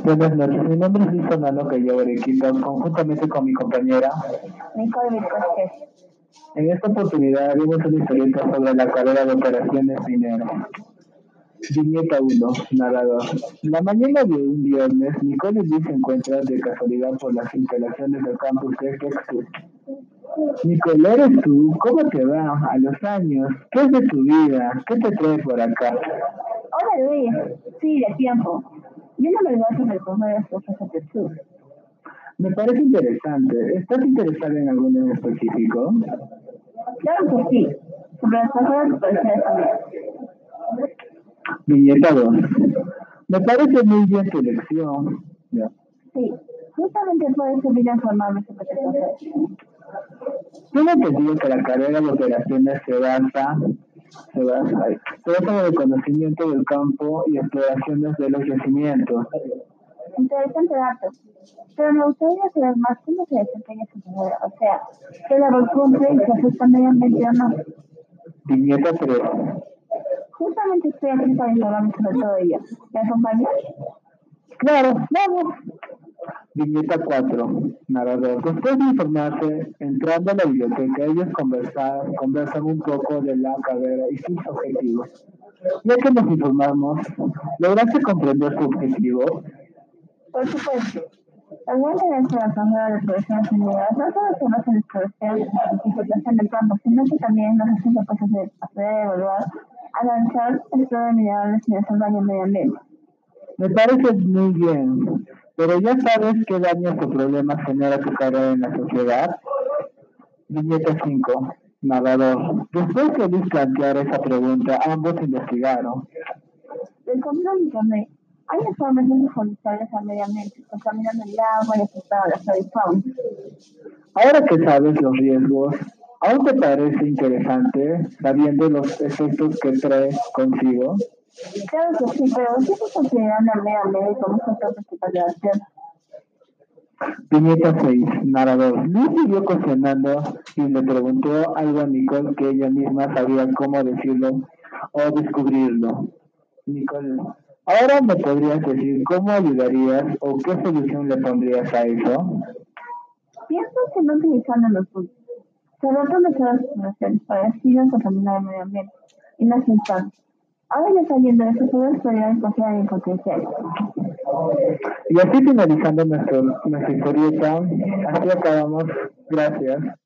Buenas noches, mi nombre es Luis Fernando Callao Arequita, conjuntamente con mi compañera Nicole Vizcosquez. En esta oportunidad haremos una historieta sobre la carrera de operaciones mineras. Viñeta 1, narrador. La mañana de un viernes, Nicole y Luis se encuentran de casualidad por las instalaciones del campus de Texas. Nicole, ¿eres tú? ¿Cómo te va? A los años. ¿Qué es de tu vida? ¿Qué te trae por acá? Hola Luis, sí, de tiempo. Yo no me gozo de comer las cosas de Texas. Me parece interesante. ¿Estás interesada en alguno en específico? Claro que sí, sobre las cosas de operaciones familiares. Viñeta 2. Me parece muy bien tu elección. Ya. Sí, justamente eso vine a informarme sobre qué hacer. Tengo entendido que la carrera de operaciones se basa, en el conocimiento del campo y exploraciones de los yacimientos. Interesante dato. Pero me gustaría saber más cómo se desempeña su carrera, o sea, qué labor cumple y si afecta medio ambiente o no. Viñeta 3. Justamente estoy aquí para informarme sobre todo ello. ¿Me acompañas? Claro, vamos. Viñeta 4. Narrador. Después de informarse, entrando a la biblioteca, ellos conversan, conversan un poco de la carrera y sus objetivos. Ya que nos informamos, ¿lograste comprender su objetivo? Por supuesto. También tenemos la carrera de operaciones mineras, no solo se basa en exploración y explotación del campo, sino que también nos hace capaces de aprender, evaluar, analizar, explorar minerales y hacer daño al medio ambiente. Me parece muy bien, pero ya sabes qué daños o problemas genera tu carrera en la sociedad. Viñeta 5. Narrador. Después de Luis plantear esa pregunta, ambos investigaron. Del camino de internet, hay informes muy perjudiciales al medio ambiente, contaminando el agua y afectando a la flora y fauna. Ahora que sabes los riesgos, ¿aún te parece interesante sabiendo los efectos que trae consigo? Claro que sí, pero siempre considerando al medio ambiente como un factor de la acción. Viñeta 6. Narrador. Luis siguió cuestionando y le preguntó algo a Nicole que ella misma sabía cómo decirlo o descubrirlo. Nicole, ahora me podrías decir cómo ayudarías o qué solución le pondrías a eso. Pienso que no utilizando los puntos. Se adoptan mejores soluciones para así no contaminar el medio ambiente y no aceptar. Ahora ya saliendo de puedo explorar en confiar en potencial. Y así finalizando nuestro, nuestra historieta, así acabamos. Gracias.